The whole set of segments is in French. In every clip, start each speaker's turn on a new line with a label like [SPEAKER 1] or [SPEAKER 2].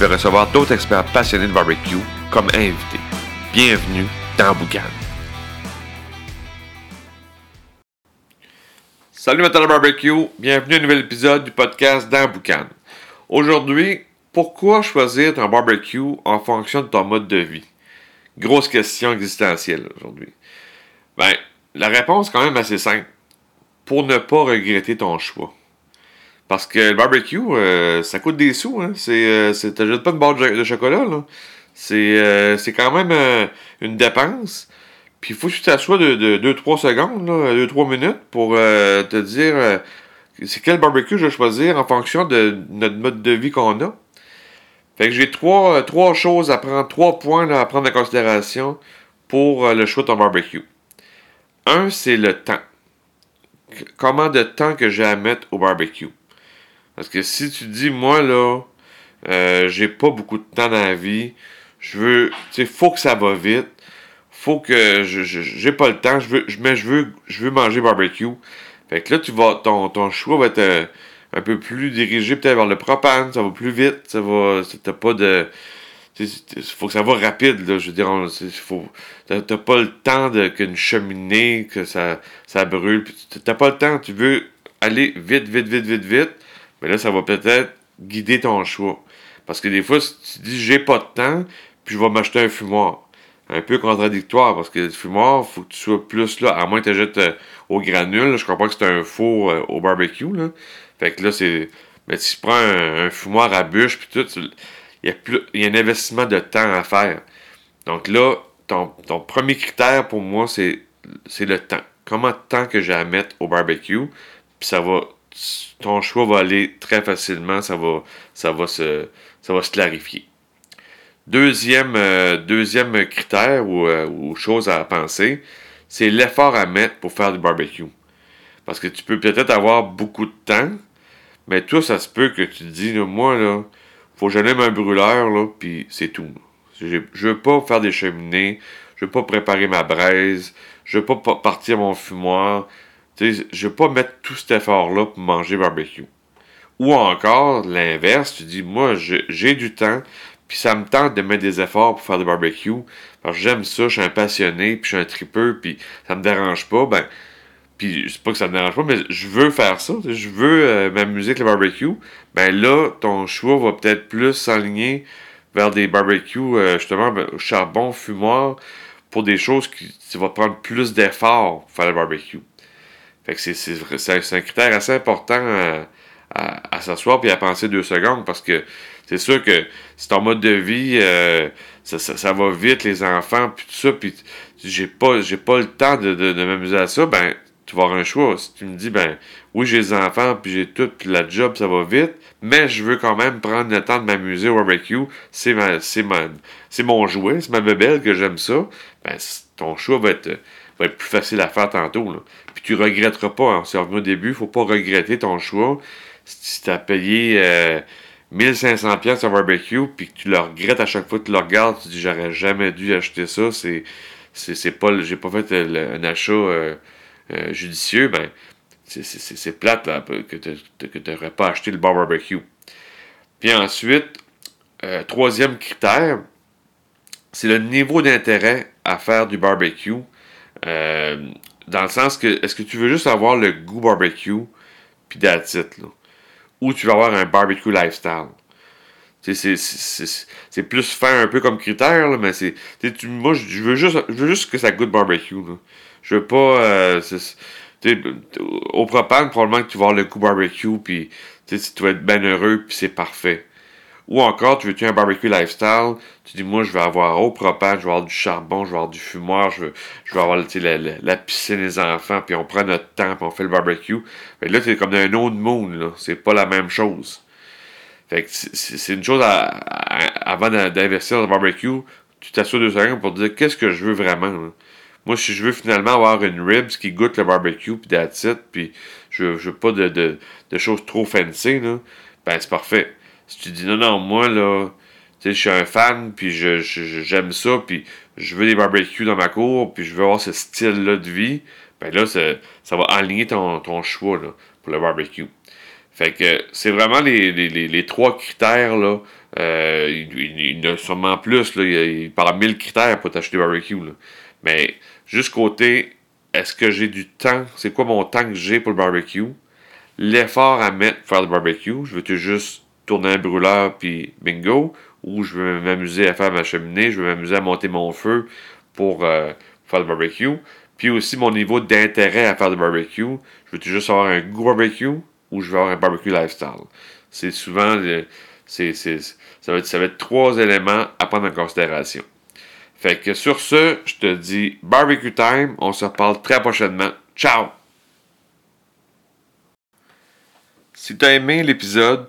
[SPEAKER 1] vais recevoir d'autres experts passionnés de barbecue comme invités. Bienvenue dans Boucan. Salut Matin barbecue, bienvenue à un nouvel épisode du podcast dans Boucan. Aujourd'hui, pourquoi choisir ton barbecue en fonction de ton mode de vie? Grosse question existentielle aujourd'hui. Ben, la réponse est quand même assez simple. Pour ne pas regretter ton choix. Parce que le barbecue, euh, ça coûte des sous. Hein? C'est, euh, c'est, t'achètes pas une barre de, chocolat. Là. C'est, euh, c'est quand même euh, une dépense. Puis il faut que tu t'assoies de 2-3 secondes, 2-3 minutes pour te dire c'est quel barbecue je vais choisir en fonction de notre mode de vie qu'on a. Fait que j'ai trois, trois choses à prendre, trois points à prendre en considération pour le choix de ton barbecue. Un, c'est le temps. Comment de temps que j'ai à mettre au barbecue? Parce que si tu dis, moi, là, euh, j'ai pas beaucoup de temps dans la vie, je veux, tu sais, faut que ça va vite, faut que, je, j'ai pas le temps, mais je veux, manger barbecue. Fait que là, tu vas, ton, ton choix va être euh, un peu plus dirigé peut-être vers le propane, ça va plus vite, ça va, t'as pas de, il faut que ça va rapide, là, je veux dire, t'as, pas le temps qu'une cheminée, que ça, ça brûle, t'as pas le temps, tu veux aller vite, vite, vite, vite, vite, mais là, ça va peut-être guider ton choix. Parce que des fois, si tu dis j'ai pas de temps, puis je vais m'acheter un fumoir. Un peu contradictoire, parce que le fumoir, faut que tu sois plus là, à moins que tu jettes euh, au granule. je crois pas que c'est un four euh, au barbecue. Là. Fait que là, c'est. Mais si tu prends un, fumoir à bûche, puis tout, il y, a un investissement de temps à faire. Donc là, ton, ton premier critère pour moi, c'est le temps. Comment de temps que j'ai à mettre au barbecue, puis ça va ton choix va aller très facilement, ça va, se, clarifier. Deuxième, euh, critère euh, ou, chose à penser, c'est l'effort à mettre pour faire du barbecue. Parce que tu peux peut-être avoir beaucoup de temps, mais toi, ça se peut que tu te dis, moi, là, faut que j'allume un brûleur, puis c'est tout. Je veux pas faire des cheminées, je veux pas préparer ma braise, je veux pas partir mon fumoir, je ne veux pas mettre tout cet effort-là pour manger barbecue. Ou encore, l'inverse, tu dis, moi, j'ai du temps, puis ça me tente de mettre des efforts pour faire du barbecue, parce j'aime ça, je suis un passionné, puis je suis un tripeux, puis ça me dérange pas, ben, puis c'est pas que ça me dérange pas, mais je veux faire ça, je veux euh, m'amuser avec le barbecue, ben là, ton choix va peut-être plus s'aligner vers des barbecues, euh, justement, ben, charbon, fumoir, pour des choses qui, tu vas prendre plus d'efforts pour faire le barbecue. C'est un critère assez important à, s'asseoir et à penser deux secondes parce que c'est sûr que si ton mode de vie, euh, ça, va vite, les enfants, puis tout ça, puis j'ai pas, pas le temps de, m'amuser à ça, ben, tu vas avoir un choix. Si tu me dis, ben, oui, j'ai des enfants, puis j'ai tout, puis la job, ça va vite, mais je veux quand même prendre le temps de m'amuser au barbecue, c'est ma, c'est c'est mon jouet, c'est ma bébelle que j'aime ça, ben, ton choix va être, va être plus facile à faire tantôt, là. Puis tu regretteras pas. Hein. C'est au début, faut pas regretter ton choix. Si tu as payé 1500 euh, pièces à barbecue, puis que tu le regrettes à chaque fois que tu le regardes, tu dis j'aurais jamais dû acheter ça, c'est c'est pas j'ai pas fait un achat euh, euh, judicieux, ben c'est plate que tu n'aurais pas acheté le bar barbecue. Puis ensuite, troisième critère, c'est le niveau d'intérêt à faire du barbecue. Dans le sens que, est-ce que tu veux juste avoir le goût barbecue, puis that's là? Ou tu veux avoir un barbecue lifestyle? C'est plus fin un peu comme critère, là, mais c'est. Moi, je veux, juste, je veux juste que ça goûte barbecue. Là. Je veux pas. Euh, au propane, probablement que tu vas avoir le goût barbecue, puis tu vas être bien heureux, puis c'est parfait. Ou encore, tu veux-tu un barbecue lifestyle? Tu dis, moi, je vais avoir au propane, je vais avoir du charbon, je vais avoir du fumoir, je veux, je vais avoir la, la, piscine des enfants, puis on prend notre temps, puis on fait le barbecue. Fait là, c'est comme un autre moon, là. C'est pas la même chose. Fait que c'est une chose à, avant d'investir dans le barbecue, tu t'assures deux secondes pour te dire qu'est-ce que je veux vraiment. Moi, si je veux finalement avoir une ribs qui goûte le barbecue, puis that's puis je, veux pas de, de, choses trop fancy, là, ben c'est parfait. Si tu dis non, non, moi, là, tu sais, je suis un fan, puis je, j'aime ça, puis je veux des barbecues dans ma cour, puis je veux avoir ce style-là de vie, ben là, ça, ça va aligner ton, ton choix là, pour le barbecue. Fait que c'est vraiment les, les, les, trois critères, là. Euh, il, y en a sûrement plus, là. Il, parle mille critères pour t'acheter barbecue, là. Mais juste côté, est-ce que j'ai du temps? C'est quoi mon temps que j'ai pour le barbecue? L'effort à mettre pour faire le barbecue, je veux-tu juste tourner un brûleur puis bingo? Ou je veux m'amuser à faire ma cheminée, je veux m'amuser à monter mon feu pour euh, faire le barbecue? Puis aussi mon niveau d'intérêt à faire le barbecue. Je veux-tu juste avoir un goût barbecue ou je veux avoir un barbecue lifestyle? C'est souvent, euh, c'est, ça, va être, ça va être trois éléments à prendre en considération. Fait que sur ce, je te dis barbecue time. On se reparle très prochainement. Ciao! Si tu as aimé l'épisode,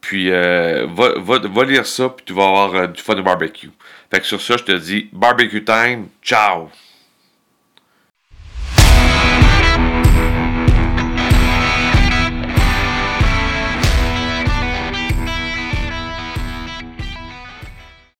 [SPEAKER 1] Puis euh, va, lire ça, puis tu vas avoir euh, du fun au barbecue. Fait que sur ça, je te dis barbecue time. Ciao!